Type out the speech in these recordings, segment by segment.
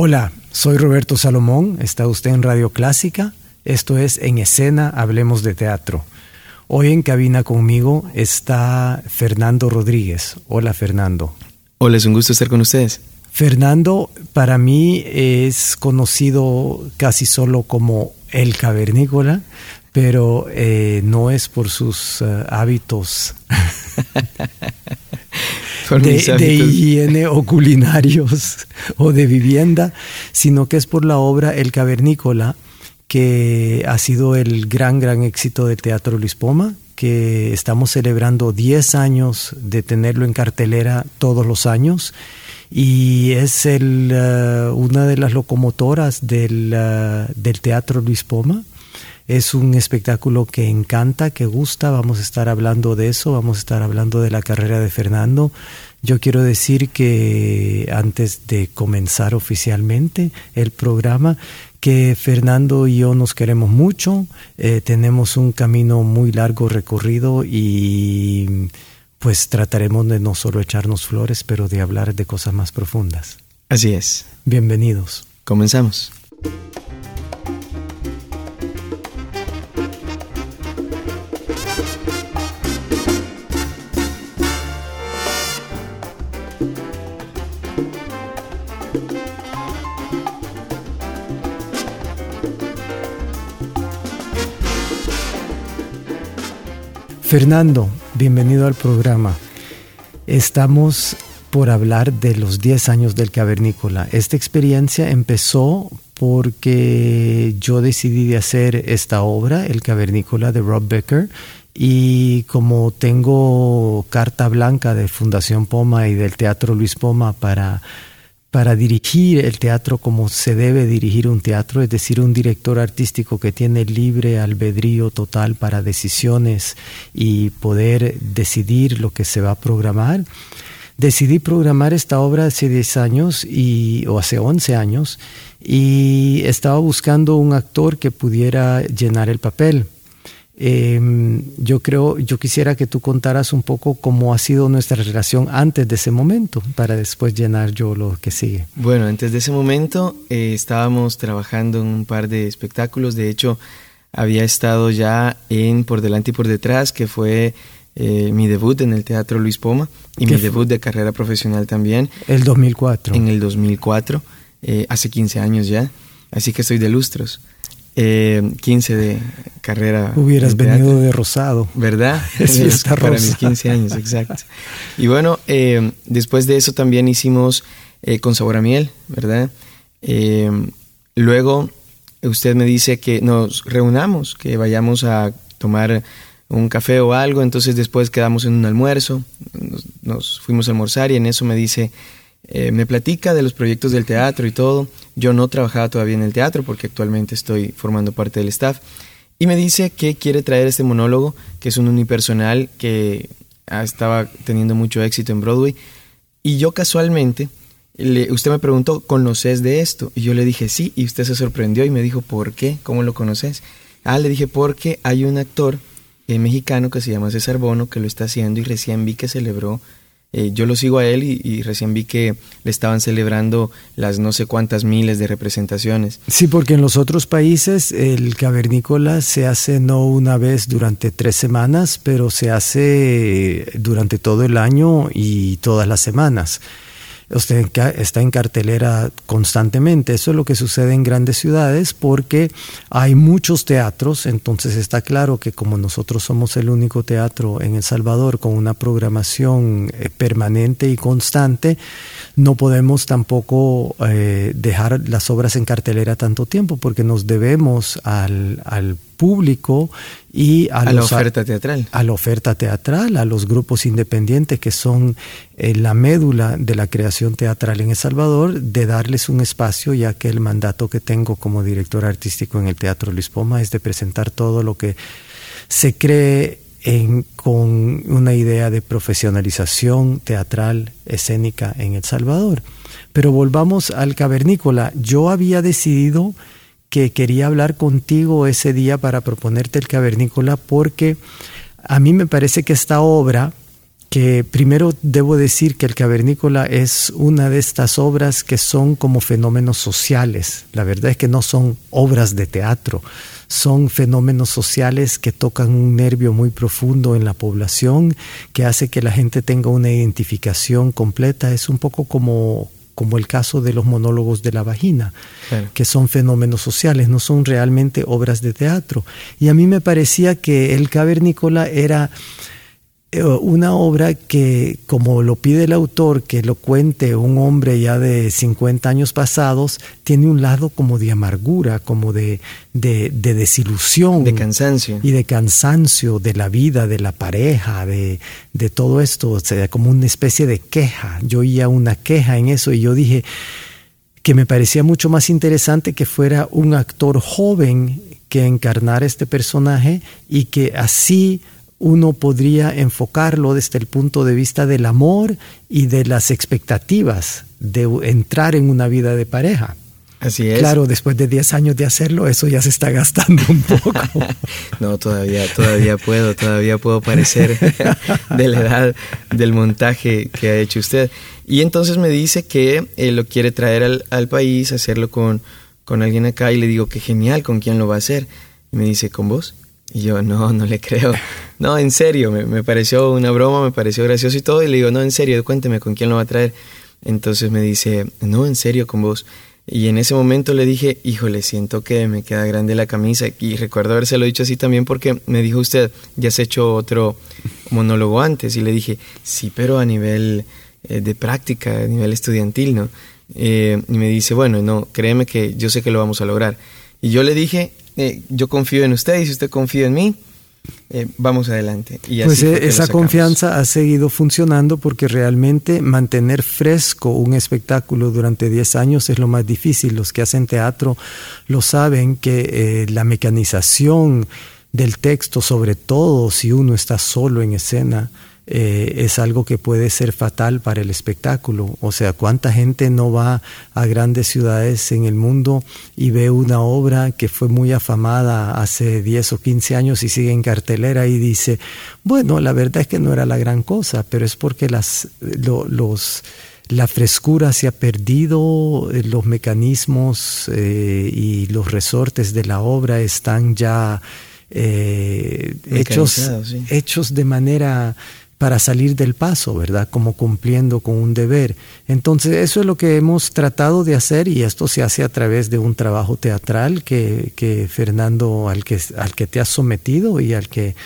Hola, soy Roberto Salomón, está usted en Radio Clásica, esto es En Escena, Hablemos de Teatro. Hoy en cabina conmigo está Fernando Rodríguez. Hola Fernando. Hola, es un gusto estar con ustedes. Fernando para mí es conocido casi solo como el cavernícola, pero eh, no es por sus uh, hábitos de, higiene o culinarios o de vivienda, sino que es por la obra El Cavernícola, que ha sido el gran, gran éxito del Teatro Luis Poma, que estamos celebrando 10 años de tenerlo en cartelera todos los años y es el, uh, una de las locomotoras del, uh, del Teatro Luis Poma. Es un espectáculo que encanta, que gusta, vamos a estar hablando de eso, vamos a estar hablando de la carrera de Fernando. Yo quiero decir que antes de comenzar oficialmente el programa, que Fernando y yo nos queremos mucho, eh, tenemos un camino muy largo recorrido y pues trataremos de no solo echarnos flores, pero de hablar de cosas más profundas. Así es. Bienvenidos. Comenzamos. Fernando, bienvenido al programa. Estamos por hablar de los 10 años del cavernícola. Esta experiencia empezó porque yo decidí de hacer esta obra, El cavernícola de Rob Becker, y como tengo carta blanca de Fundación Poma y del Teatro Luis Poma para para dirigir el teatro como se debe dirigir un teatro, es decir, un director artístico que tiene libre albedrío total para decisiones y poder decidir lo que se va a programar. Decidí programar esta obra hace 10 años y, o hace 11 años y estaba buscando un actor que pudiera llenar el papel. Em, yo creo, yo quisiera que tú contaras un poco cómo ha sido nuestra relación antes de ese momento, para después llenar yo lo que sigue. Bueno, antes de ese momento eh, estábamos trabajando en un par de espectáculos. De hecho, había estado ya en Por delante y por detrás, que fue eh, mi debut en el Teatro Luis Poma y mi debut de carrera profesional también. El 2004. En el 2004, eh, hace 15 años ya. Así que estoy de lustros. 15 eh, de carrera. Hubieras venido de rosado. ¿Verdad? Para mis 15 años, exacto. Y bueno, eh, después de eso también hicimos eh, con sabor a miel, ¿verdad? luego usted me dice que nos reunamos, que vayamos a tomar un café o algo, entonces después quedamos en un almuerzo, nos fuimos a almorzar y en eso me dice, eh, me platica de los proyectos del teatro y todo. Yo no trabajaba todavía en el teatro porque actualmente estoy formando parte del staff. Y me dice que quiere traer este monólogo, que es un unipersonal que estaba teniendo mucho éxito en Broadway. Y yo casualmente, usted me preguntó, ¿conoces de esto? Y yo le dije, sí, y usted se sorprendió y me dijo, ¿por qué? ¿Cómo lo conoces? Ah, le dije, porque hay un actor eh, mexicano que se llama César Bono que lo está haciendo y recién vi que celebró eh, yo lo sigo a él y, recién vi que le estaban celebrando las no sé cuántas miles de representaciones. Sí, porque en los otros países el cavernícola se hace no una vez durante tres semanas, pero se hace durante todo el año y todas las semanas usted está en cartelera constantemente. Eso es lo que sucede en grandes ciudades porque hay muchos teatros, entonces está claro que como nosotros somos el único teatro en El Salvador con una programación eh, permanente y constante, no podemos tampoco eh, dejar las obras en cartelera tanto tiempo porque nos debemos al, al público y a, la oferta teatral. A la oferta teatral, a los grupos independientes que son eh, la médula de la creación teatral en El Salvador, de darles un espacio, ya que el mandato que tengo como director artístico en el Teatro Luis Poma es de presentar todo lo que se cree en, con una idea de profesionalización teatral escénica en El Salvador. Pero volvamos al cavernícola. Yo había decidido que quería hablar contigo ese día para proponerte el cavernícola porque a mí me parece que esta obra, que primero debo decir que el cavernícola es una de estas obras que son como fenómenos sociales. La verdad es que no son obras de teatro, son fenómenos sociales que tocan un nervio muy profundo en la población, que hace que la gente tenga una identificación completa. Es un poco como como el caso de los monólogos de la vagina, que son fenómenos sociales, no son realmente obras de teatro. Y a mí me parecía que el cavernícola era una obra que, como lo pide el autor, que lo cuente un hombre ya de 50 años pasados, tiene un lado como de amargura, como de, de, desilusión. De cansancio. Y de cansancio de la vida, de la pareja, de, de todo esto, o sea, como una especie de queja. Yo oía una queja en eso y yo dije que me parecía mucho más interesante que fuera un actor joven que encarnara este personaje y que así uno podría enfocarlo desde el punto de vista del amor y de las expectativas de entrar en una vida de pareja. Así es. Claro, después de 10 años de hacerlo, eso ya se está gastando un poco. no, todavía, todavía puedo, todavía puedo parecer de la edad del montaje que ha hecho usted. Y entonces me dice que eh, lo quiere traer al, al, país, hacerlo con, con alguien acá, y le digo que genial, ¿con quién lo va a hacer? Y me dice, ¿con vos? Y yo, no, no le creo. No, en serio, me, pareció una broma, me pareció gracioso y todo. Y le digo, no, en serio, cuénteme con quién lo va a traer. Entonces me dice, no, en serio, con vos. Y en ese momento le dije, híjole, siento que me queda grande la camisa. Y recuerdo habérselo dicho así también porque me dijo usted, ya has hecho otro monólogo antes. Y le dije, sí, pero a nivel eh, de práctica, a nivel estudiantil, ¿no? Eh, y me dice, bueno, no, créeme que yo sé que lo vamos a lograr. Y yo le dije, eh, yo confío en usted y si usted confía en mí, eh, vamos adelante. Y pues eh, esa confianza ha seguido funcionando porque realmente mantener fresco un espectáculo durante 10 años es lo más difícil. Los que hacen teatro lo saben que la mecanización del texto, sobre todo si uno está solo en escena, eh, es algo que puede ser fatal para el espectáculo. O sea, ¿cuánta gente no va a grandes ciudades en el mundo y ve una obra que fue muy afamada hace 10 o 15 años y sigue en cartelera y dice, bueno, la verdad es que no era la gran cosa, pero es porque las, los la frescura se ha perdido, eh, los mecanismos eh, y los resortes de la obra están ya hechos, hechos de manera para salir del paso, ¿verdad? Como cumpliendo con un deber. Entonces, eso es lo que hemos tratado de hacer y esto se hace a través de un trabajo teatral que, que Fernando, al que, al que te has sometido y al que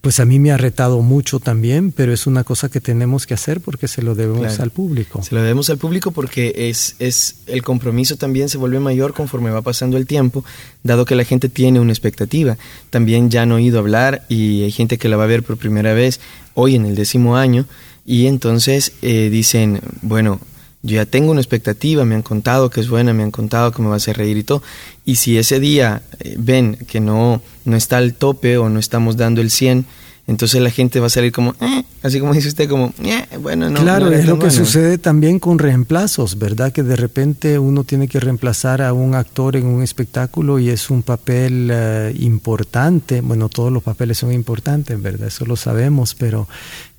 pues a mí me ha retado mucho también, pero es una cosa que tenemos que hacer porque se lo debemos al público. Se lo debemos al público porque es, es el compromiso también se vuelve mayor conforme va pasando el tiempo, dado que la gente tiene una expectativa. También ya han oído hablar y hay gente que la va a ver por primera vez hoy en el décimo año y entonces eh, dicen, bueno, yo ya tengo una expectativa, me han contado que es buena, me han contado que me va a hacer reír y todo. Y si ese día eh, ven que no, no está al tope o no estamos dando el 100, entonces la gente va a salir como, eh", así como dice usted, como, eh", bueno, no. Claro, es lo que sucede también con reemplazos, ¿verdad? Que de repente uno tiene que reemplazar a un actor en un espectáculo y es un papel importante. Bueno, todos los papeles son importantes, ¿verdad? Eso lo sabemos, pero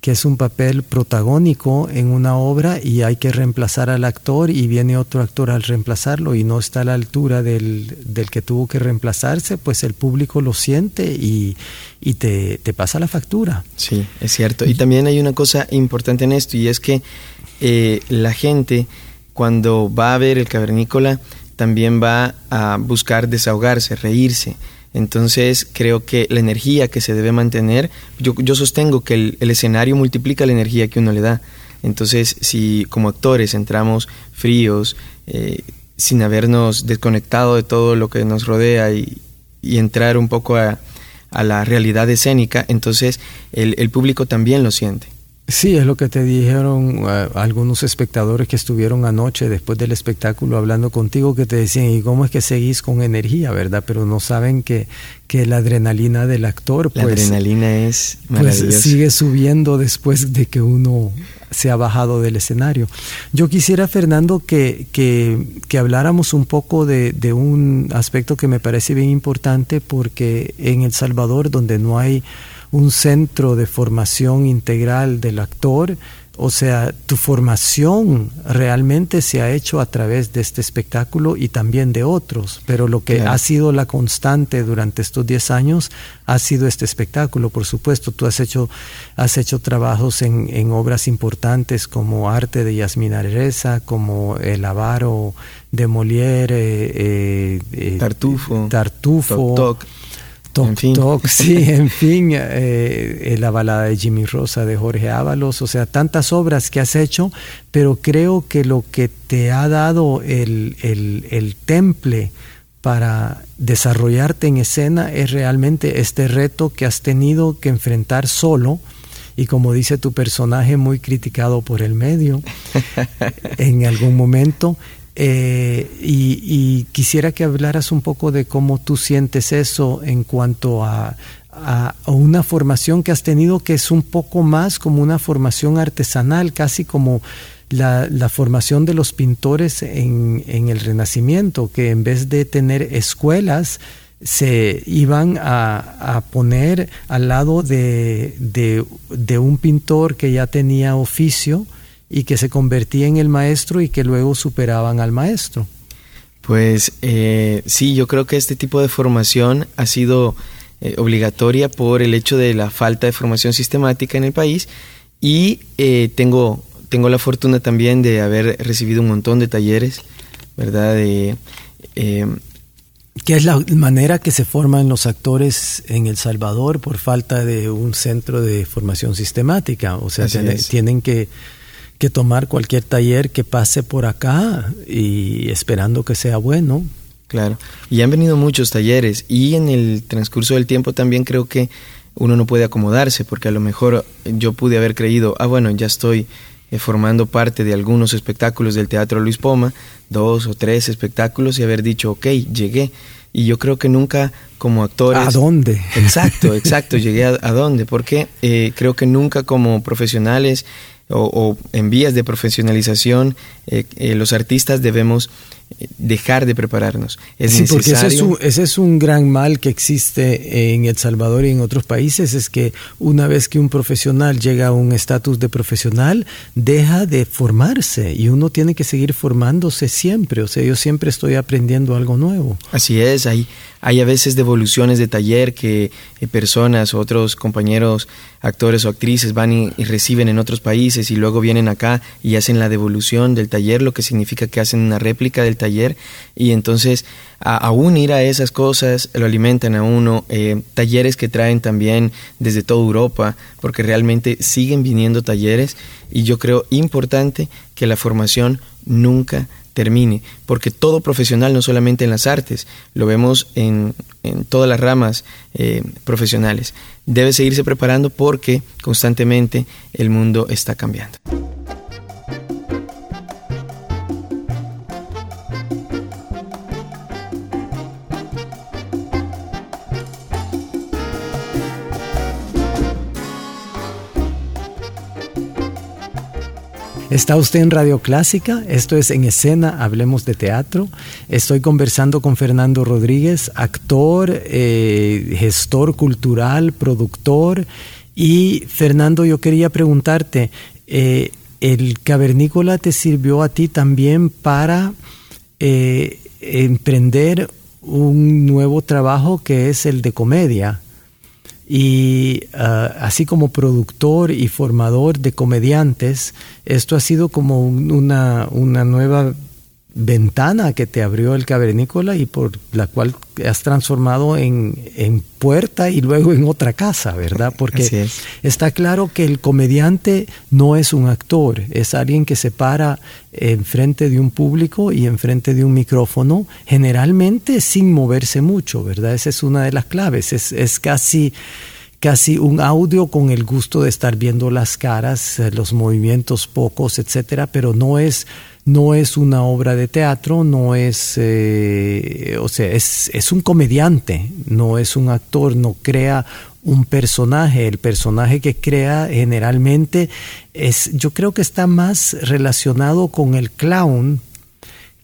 que es un papel protagónico en una obra y hay que reemplazar al actor y viene otro actor al reemplazarlo y no está a la altura del, del que tuvo que reemplazarse, pues el público lo siente y, y te, te, pasa la factura. Sí, es cierto. Y también hay una cosa importante en esto y es que eh, la gente cuando va a ver el cavernícola también va a buscar desahogarse, reírse. Entonces creo que la energía que se debe mantener, yo, yo sostengo que el, escenario multiplica la energía que uno le da. Entonces si como actores entramos fríos, eh, sin habernos desconectado de todo lo que nos rodea y, y entrar un poco a, la realidad escénica, entonces el público también lo siente. Sí, es lo que te dijeron eh, algunos espectadores que estuvieron anoche después del espectáculo hablando contigo, que te decían, ¿y cómo es que seguís con energía, verdad? Pero no saben que, que la adrenalina del actor, pues, la adrenalina es pues, sigue subiendo después de que uno se ha bajado del escenario. Yo quisiera, Fernando, que, que, que habláramos un poco de, de un aspecto que me parece bien importante, porque en El Salvador, donde no hay un centro de formación integral del actor, o sea, tu formación realmente se ha hecho a través de este espectáculo y también de otros, pero lo que ha sido la constante durante estos 10 años ha sido este espectáculo, por supuesto. Tú has hecho, has hecho trabajos en, en obras importantes como Arte de Yasmin Areza, como El Avaro de Molière, eh, eh, Tartufo, Tartufo. Toc, sí, en fin, eh, la balada de Jimmy Rosa de Jorge Ábalos, o sea, tantas obras que has hecho, pero creo que lo que te ha dado el, el, temple para desarrollarte en escena es realmente este reto que has tenido que enfrentar solo y como dice tu personaje muy criticado por el medio en algún momento eh, y, quisiera que hablaras un poco de cómo tú sientes eso en cuanto a, una formación que has tenido que es un poco más como una formación artesanal, casi como la, formación de los pintores en, el Renacimiento, que en vez de tener escuelas, se iban a, poner al lado de, de un pintor que ya tenía oficio, y que se convertía en el maestro y que luego superaban al maestro. Pues eh, sí, yo creo que este tipo de formación ha sido eh, obligatoria por el hecho de la falta de formación sistemática en el país y eh, tengo, tengo la fortuna también de haber recibido un montón de talleres, ¿verdad? De, ¿Qué es la manera que se forman los actores en El Salvador por falta de un centro de formación sistemática? O sea, tienen que que tomar cualquier taller que pase por acá y esperando que sea bueno. Claro, y han venido muchos talleres y en el transcurso del tiempo también creo que uno no puede acomodarse porque a lo mejor yo pude haber creído, ah bueno, ya estoy eh, formando parte de algunos espectáculos del Teatro Luis Poma, dos o tres espectáculos y haber dicho, ok, llegué. Y yo creo que nunca como actores... ¿A dónde? Exacto, exacto, llegué a, a dónde, porque eh, creo que nunca como profesionales o, en vías de profesionalización, eh, eh, los artistas debemos dejar de prepararnos. Es sí, porque ese es, un, ese es, un, gran mal que existe en El Salvador y en otros países, es que una vez que un profesional llega a un estatus de profesional, deja de formarse y uno tiene que seguir formándose siempre. O sea, yo siempre estoy aprendiendo algo nuevo. Así es, hay, hay a veces devoluciones de taller que eh, personas, otros compañeros, actores o actrices van y, y reciben en otros países y luego vienen acá y hacen la devolución del taller, lo que significa que hacen una réplica del taller y entonces aún ir a esas cosas lo alimentan a uno, eh, talleres que traen también desde toda Europa, porque realmente siguen viniendo talleres y yo creo importante que la formación nunca termine, porque todo profesional, no solamente en las artes, lo vemos en, en todas las ramas eh, profesionales, debe seguirse preparando porque constantemente el mundo está cambiando. Está usted en Radio Clásica, esto es En Escena, Hablemos de Teatro. Estoy conversando con Fernando Rodríguez, actor, eh, gestor cultural, productor. Y Fernando, yo quería preguntarte, eh, ¿el cavernícola te sirvió a ti también para eh, emprender un nuevo trabajo que es el de comedia? Y ah, así como productor y formador de comediantes, esto ha sido como una, una nueva ventana que te abrió el cavernícola y por la cual has transformado en, en puerta y luego en otra casa, ¿verdad? Porque está claro que el comediante no es un actor, es alguien que se para enfrente de un público y enfrente de un micrófono, generalmente sin moverse mucho, ¿verdad? Esa es una de las claves, es, es casi casi un audio con el gusto de estar viendo las caras, los movimientos pocos, etcétera, pero no es no es una obra de teatro, no es, eh, o sea, es, es, un comediante, no es un actor, no crea un personaje. El personaje que crea generalmente es, yo creo que está más relacionado con el clown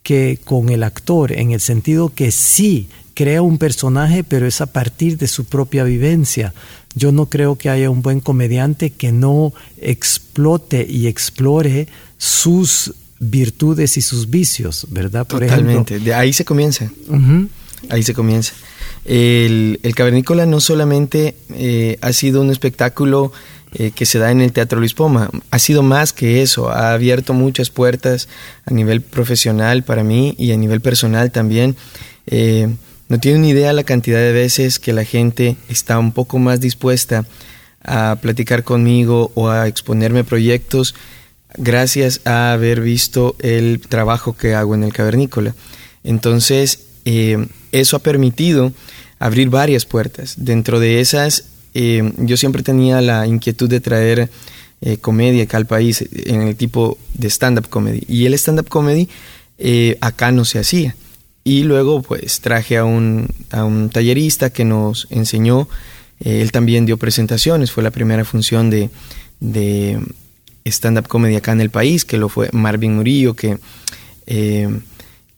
que con el actor, en el sentido que sí crea un personaje, pero es a partir de su propia vivencia. Yo no creo que haya un buen comediante que no explote y explore sus virtudes y sus vicios, ¿verdad? Por Totalmente, de ahí se comienza. Ahí se comienza. El, cavernícola no solamente eh, ha sido un espectáculo eh, que se da en el Teatro Luis Poma, ha sido más que eso, ha abierto muchas puertas a nivel profesional para mí y a nivel personal también. Eh, no tiene ni idea la cantidad de veces que la gente está un poco más dispuesta a platicar conmigo o a exponerme proyectos gracias a haber visto el trabajo que hago en el cavernícola. Entonces, eh, eso ha permitido abrir varias puertas. Dentro de esas, eh, yo siempre tenía la inquietud de traer eh, comedia acá al país en el tipo de stand-up comedy. Y el stand-up comedy acá no se hacía. Y luego, pues, traje a un, a un tallerista que nos enseñó. él también dio presentaciones. Fue la primera función de stand-up comedy acá en el país, que lo fue Marvin Murillo, que eh,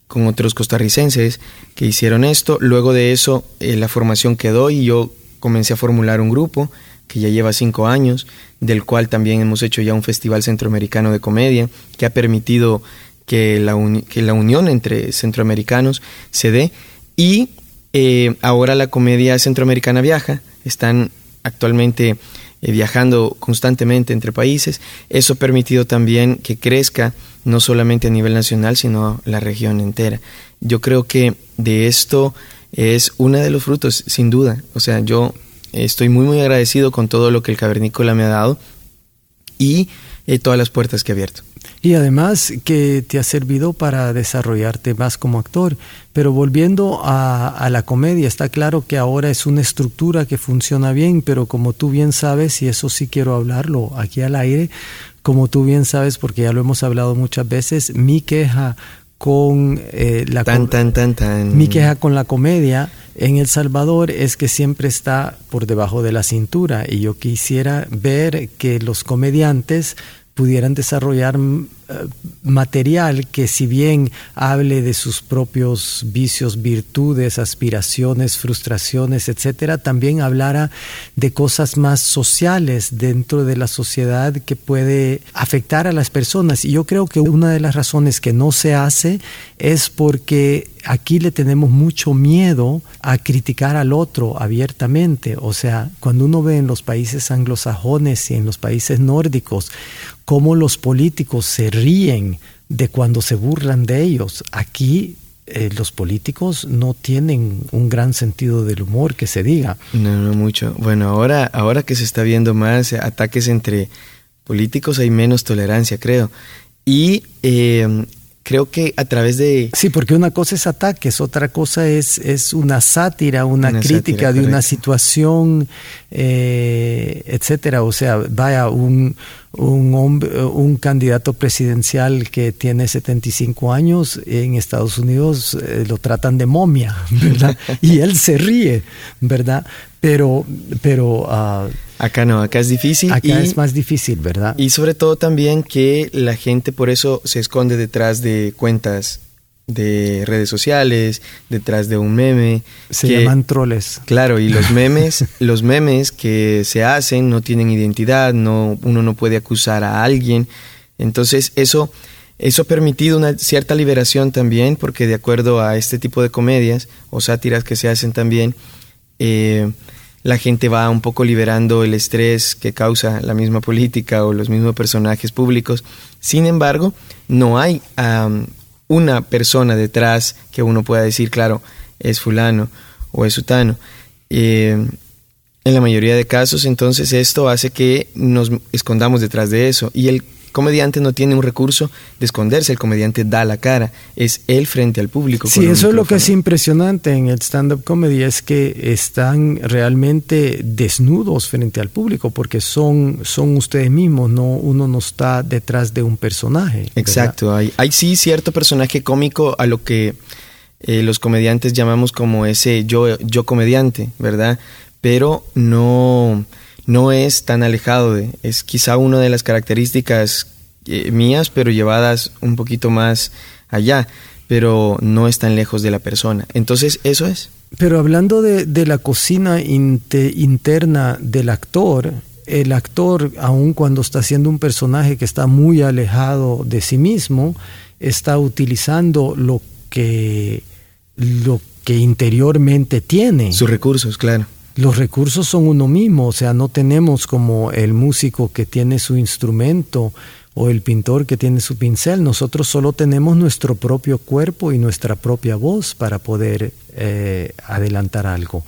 con otros costarricenses que hicieron esto. Luego de eso, eh, la formación quedó y yo comencé a formular un grupo que ya lleva cinco años, del cual también hemos hecho ya un festival centroamericano de comedia, que ha permitido que la, que la unión entre centroamericanos se dé. Y eh, ahora la comedia centroamericana viaja, están actualmente eh, viajando constantemente entre países. Eso ha permitido también que crezca no solamente a nivel nacional, sino la región entera. Yo creo que de esto es uno de los frutos, sin duda. O sea, yo estoy muy, muy agradecido con todo lo que el cavernícola me ha dado y eh, todas las puertas que ha abierto. Y además que te ha servido para desarrollarte más como actor. Pero volviendo a, la comedia, está claro que ahora es una estructura que funciona bien, pero como tú bien sabes, y eso sí quiero hablarlo aquí al aire, como tú bien sabes, porque ya lo hemos hablado muchas veces, mi queja con eh, la tan, tan, tan, tan. mi queja con la comedia en El Salvador es que siempre está por debajo de la cintura y yo quisiera ver que los comediantes pudieran desarrollar material que si bien hable de sus propios vicios, virtudes, aspiraciones, frustraciones, etcétera, también hablara de cosas más sociales dentro de la sociedad que puede afectar a las personas. Y yo creo que una de las razones que no se hace es porque aquí le tenemos mucho miedo a criticar al otro abiertamente. O sea, cuando uno ve en los países anglosajones y en los países nórdicos cómo los políticos se ríen de cuando se burlan de ellos, aquí eh, los políticos no tienen un gran sentido del humor que se diga. No, no mucho. Bueno, ahora, ahora que se está viendo más ataques entre políticos hay menos tolerancia, creo. Y eh, creo que a través de... Sí, porque una cosa es ataques, otra cosa es, es una sátira, una, crítica de una situación, eh, etcétera. O sea, vaya, un, un, hombre, un candidato presidencial que tiene 75 años en Estados Unidos eh, lo tratan de momia, ¿verdad? y él se ríe, ¿verdad? Pero, pero ah, Acá no, acá es difícil. Acá es más difícil, ¿verdad? Y sobre todo también que la gente por eso se esconde detrás de cuentas de redes sociales, detrás de un meme. Se llaman troles. Claro, y los memes, los memes que se hacen no tienen identidad, no, uno no puede acusar a alguien. Entonces, eso, eso ha permitido una cierta liberación también, porque de acuerdo a este tipo de comedias o sátiras que se hacen también, eh, la gente va un poco liberando el estrés que causa la misma política o los mismos personajes públicos. Sin embargo, no hay una persona detrás que uno pueda decir, claro, es fulano o es sutano. Eh, en la mayoría de casos, entonces, esto hace que nos escondamos detrás de eso. Y el comediante no tiene un recurso de esconderse, el comediante da la cara, es él frente al público. Sí, eso es lo que es impresionante en el stand-up comedy, es que están realmente desnudos frente al público, porque son, son ustedes mismos, no, uno no está detrás de un personaje. Exacto, hay, hay, sí cierto personaje cómico a lo que eh, los comediantes llamamos como ese yo, yo comediante, ¿verdad? Pero no no es tan alejado de, es quizá una de las características eh, mías, pero llevadas un poquito más allá, pero no es tan lejos de la persona. Entonces, eso es. Pero hablando de, la cocina interna del actor, el actor, aun cuando está haciendo un personaje que está muy alejado de sí mismo, está utilizando lo que, lo que interiormente tiene. Sus recursos, claro los recursos son uno mismo, o sea, no tenemos como el músico que tiene su instrumento o el pintor que tiene su pincel, nosotros solo tenemos nuestro propio cuerpo y nuestra propia voz para poder eh, adelantar algo.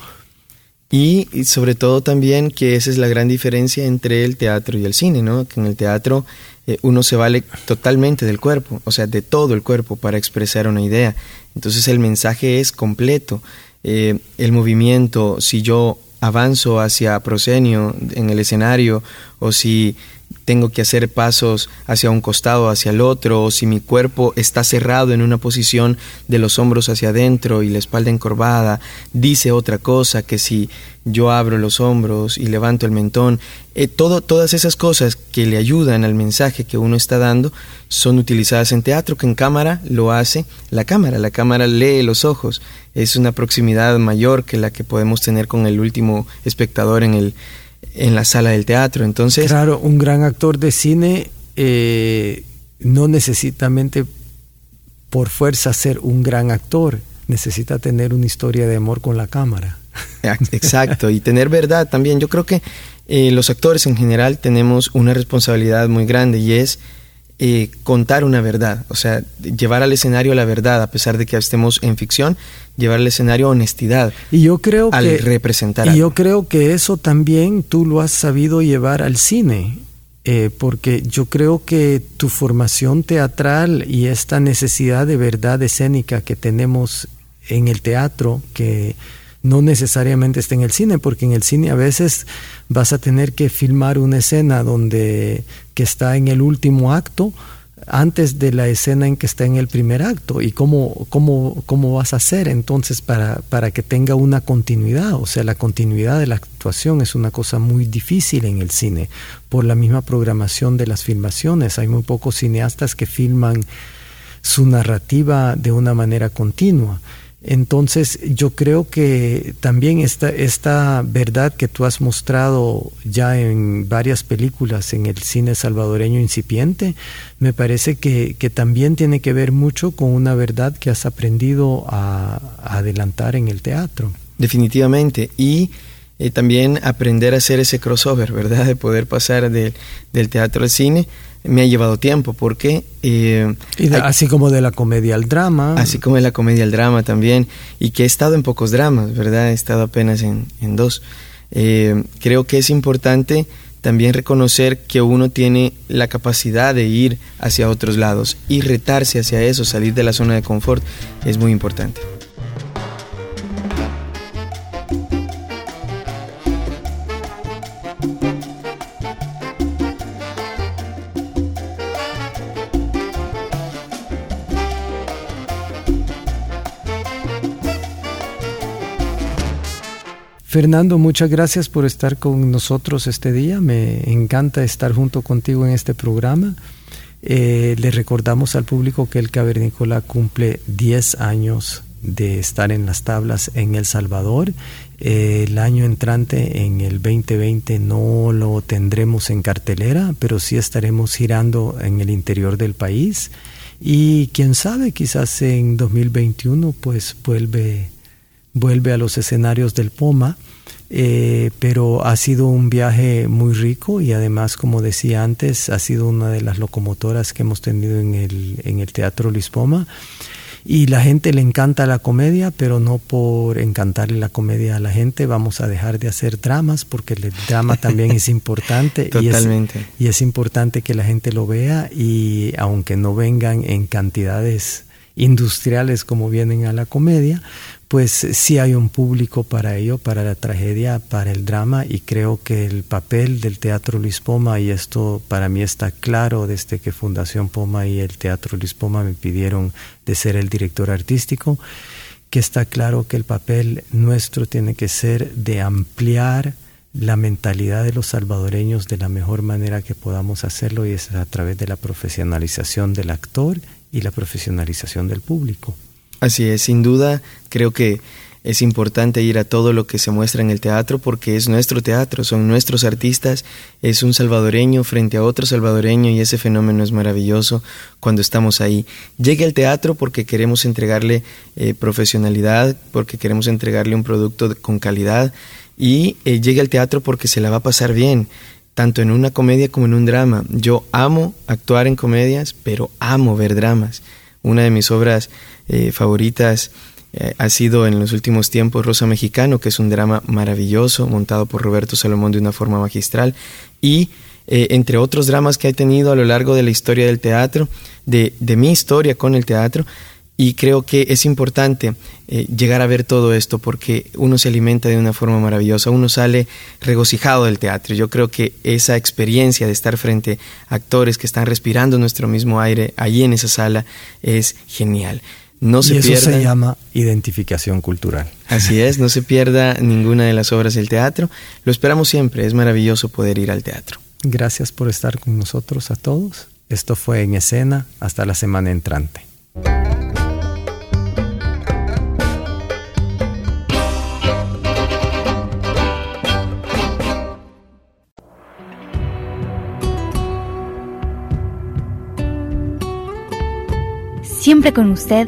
Y, sobre todo también que esa es la gran diferencia entre el teatro y el cine, ¿no? Que en el teatro eh, uno se vale totalmente del cuerpo, o sea, de todo el cuerpo para expresar una idea. Entonces el mensaje es completo. Eh, el movimiento, si yo avanzo hacia proscenio en el escenario o si tengo que hacer pasos hacia un costado, hacia el otro, o si mi cuerpo está cerrado en una posición de los hombros hacia adentro y la espalda encorvada, dice otra cosa que si yo abro los hombros y levanto el mentón. Eh, todo, todas esas cosas que le ayudan al mensaje que uno está dando son utilizadas en teatro, que en cámara lo hace la cámara. La cámara lee los ojos. Es una proximidad mayor que la que podemos tener con el último espectador en el, en la sala del teatro. Entonces, claro, un gran actor de cine eh, no necesitamente por fuerza ser un gran actor, necesita tener una historia de amor con la cámara. Exacto, y tener verdad también. Yo creo que eh, los actores en general tenemos una responsabilidad muy grande y es eh, contar una verdad, o sea, llevar al escenario la verdad, a pesar de que estemos en ficción, llevar al escenario honestidad. Y yo creo al que representar. Y yo creo que eso también tú lo has sabido llevar al cine. Eh, porque yo creo que tu formación teatral y esta necesidad de verdad escénica que tenemos en el teatro, que no necesariamente está en el cine, porque en el cine a veces vas a tener que filmar una escena donde que está en el último acto antes de la escena en que está en el primer acto y cómo, cómo, cómo vas a hacer entonces para, para que tenga una continuidad. O sea, la continuidad de la actuación es una cosa muy difícil en el cine por la misma programación de las filmaciones. Hay muy pocos cineastas que filman su narrativa de una manera continua. Entonces yo creo que también esta, esta verdad que tú has mostrado ya en varias películas en el cine salvadoreño incipiente, me parece que, también tiene que ver mucho con una verdad que has aprendido a, adelantar en el teatro. Definitivamente. Y eh, también aprender a hacer ese crossover, ¿verdad? De poder pasar del teatro al cine me ha llevado tiempo porque... Eh, así como de la comedia al drama. Así como de la comedia al drama también, y que he estado en pocos dramas, ¿verdad? He estado apenas en, dos. Eh, creo que es importante también reconocer que uno tiene la capacidad de ir hacia otros lados y retarse hacia eso, salir de la zona de confort, es muy importante. Fernando, muchas gracias por estar con nosotros este día. Me encanta estar junto contigo en este programa. Eh, le recordamos al público que el Cavernícola cumple 10 años de estar en las tablas en El Salvador. Eh, el año entrante, en el 2020, no lo tendremos en cartelera, pero sí estaremos girando en el interior del país. Y quién sabe, quizás en 2021 pues vuelve vuelve a los escenarios del POMA, Eh, pero ha sido un viaje muy rico y además, como decía antes, ha sido una de las locomotoras que hemos tenido en el, en el Teatro Lispoma. Y la gente le encanta la comedia, pero no por encantarle la comedia a la gente vamos a dejar de hacer dramas, porque el drama también es importante. Totalmente. Y es, y es importante que la gente lo vea y aunque no vengan en cantidades industriales como vienen a la comedia, pues sí hay un público para ello, para la tragedia, para el drama y creo que el papel del Teatro Luis Poma, y esto para mí está claro desde que Fundación Poma y el Teatro Luis Poma me pidieron de ser el director artístico, que está claro que el papel nuestro tiene que ser de ampliar la mentalidad de los salvadoreños de la mejor manera que podamos hacerlo y es a través de la profesionalización del actor y la profesionalización del público. Así es, sin duda creo que es importante ir a todo lo que se muestra en el teatro porque es nuestro teatro, son nuestros artistas, es un salvadoreño frente a otro salvadoreño y ese fenómeno es maravilloso cuando estamos ahí. Llegue al teatro porque queremos entregarle eh, profesionalidad, porque queremos entregarle un producto con calidad y eh, llegue al teatro porque se la va a pasar bien tanto en una comedia como en un drama. Yo amo actuar en comedias, pero amo ver dramas. Una de mis obras eh, favoritas eh, ha sido en los últimos tiempos Rosa Mexicano, que es un drama maravilloso, montado por Roberto Salomón de una forma magistral, y eh, entre otros dramas que he tenido a lo largo de la historia del teatro, de, de mi historia con el teatro, y creo que es importante llegar a ver todo esto porque uno se alimenta de una forma maravillosa, uno sale regocijado del teatro. Yo creo que esa experiencia de estar frente a actores que están respirando nuestro mismo aire allí en esa sala es genial. No se y eso se llama identificación cultural. Así es, no se pierda ninguna de las obras del teatro. Lo esperamos siempre, es maravilloso poder ir al teatro. Gracias por estar con nosotros a todos. Esto fue en escena hasta la semana entrante. Siempre con usted